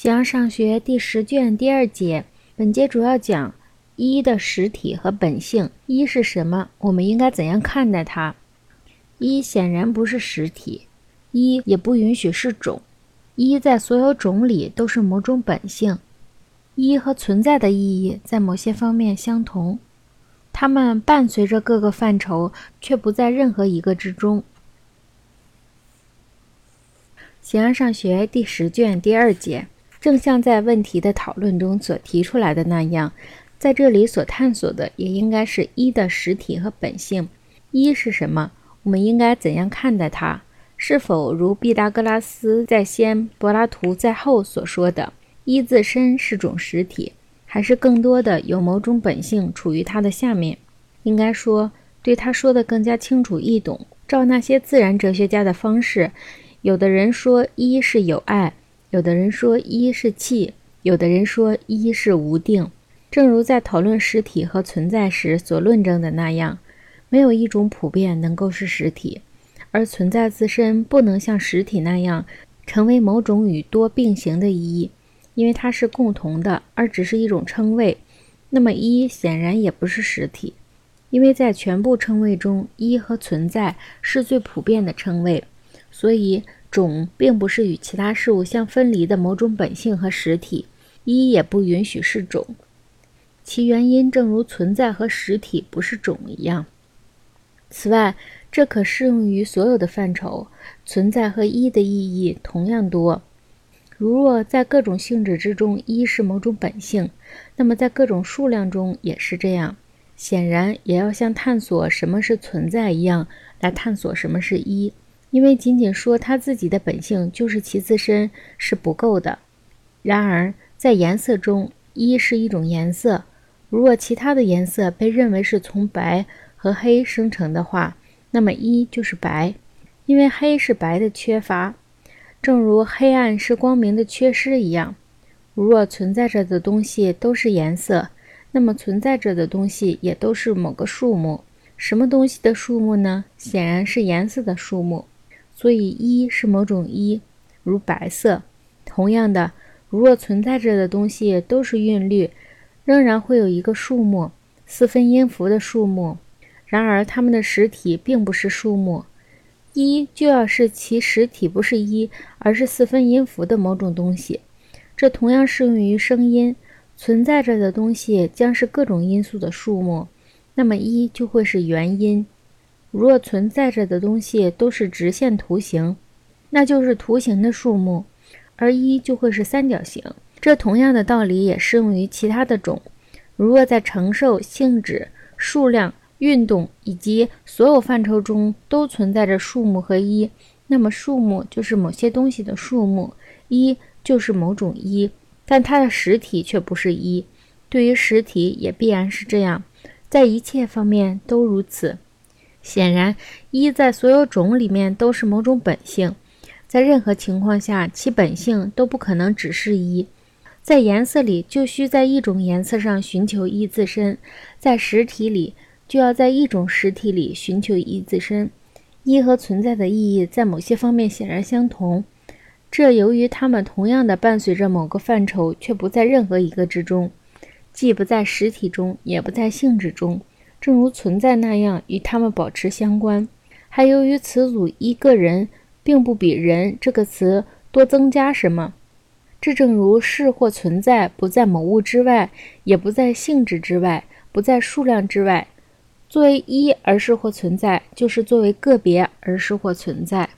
西洋上学第十卷第二节，本节主要讲一的实体和本性。一是什么？我们应该怎样看待它？一显然不是实体，一也不允许是种。一在所有种里都是某种本性。一和存在的意义在某些方面相同，它们伴随着各个范畴，却不在任何一个之中。形而上学第十卷第二节。正像在问题的讨论中所提出来的那样，在这里所探索的也应该是一的实体和本性。一是什么？我们应该怎样看待它？是否如毕达哥拉斯在先，柏拉图在后所说的，一自身是种实体，还是更多的有某种本性处于它的下面？应该说，对他说的更加清楚易懂。照那些自然哲学家的方式，有的人说一是有爱。有的人说一是气，有的人说一是无定。正如在讨论实体和存在时所论证的那样，没有一种普遍能够是实体，而存在自身不能像实体那样成为某种与多并行的一，因为它是共同的，而只是一种称谓。那么一显然也不是实体，因为在全部称谓中，一和存在是最普遍的称谓，所以。种并不是与其他事物相分离的某种本性和实体，一也不允许是种。其原因正如存在和实体不是种一样。此外，这可适用于所有的范畴。存在和一的意义同样多。如若在各种性质之中，一是某种本性，那么在各种数量中也是这样。显然，也要像探索什么是存在一样，来探索什么是一。因为仅仅说他自己的本性就是其自身是不够的。然而，在颜色中，一是一种颜色。如果其他的颜色被认为是从白和黑生成的话，那么一就是白，因为黑是白的缺乏，正如黑暗是光明的缺失一样。如若存在着的东西都是颜色，那么存在着的东西也都是某个数目。什么东西的数目呢？显然是颜色的数目。所以，一是某种一，如白色。同样的，如若存在着的东西都是韵律，仍然会有一个数目，四分音符的数目。然而，它们的实体并不是数目。一就要是其实体不是一，而是四分音符的某种东西。这同样适用于声音。存在着的东西将是各种因素的数目，那么一就会是元音。如若存在着的东西都是直线图形，那就是图形的数目，而一就会是三角形。这同样的道理也适用于其他的种。如若在承受、性质、数量、运动以及所有范畴中都存在着数目和一，那么数目就是某些东西的数目，一就是某种一，但它的实体却不是一。对于实体也必然是这样，在一切方面都如此。显然，一在所有种里面都是某种本性，在任何情况下，其本性都不可能只是一。在颜色里，就需在一种颜色上寻求一自身；在实体里，就要在一种实体里寻求一自身。一和存在的意义在某些方面显然相同，这由于它们同样的伴随着某个范畴，却不在任何一个之中，既不在实体中，也不在性质中。正如存在那样，与他们保持相关。还由于词组一个人，并不比人这个词多增加什么。这正如是或存在不在某物之外，也不在性质之外，不在数量之外。作为一而是或存在，就是作为个别而是或存在。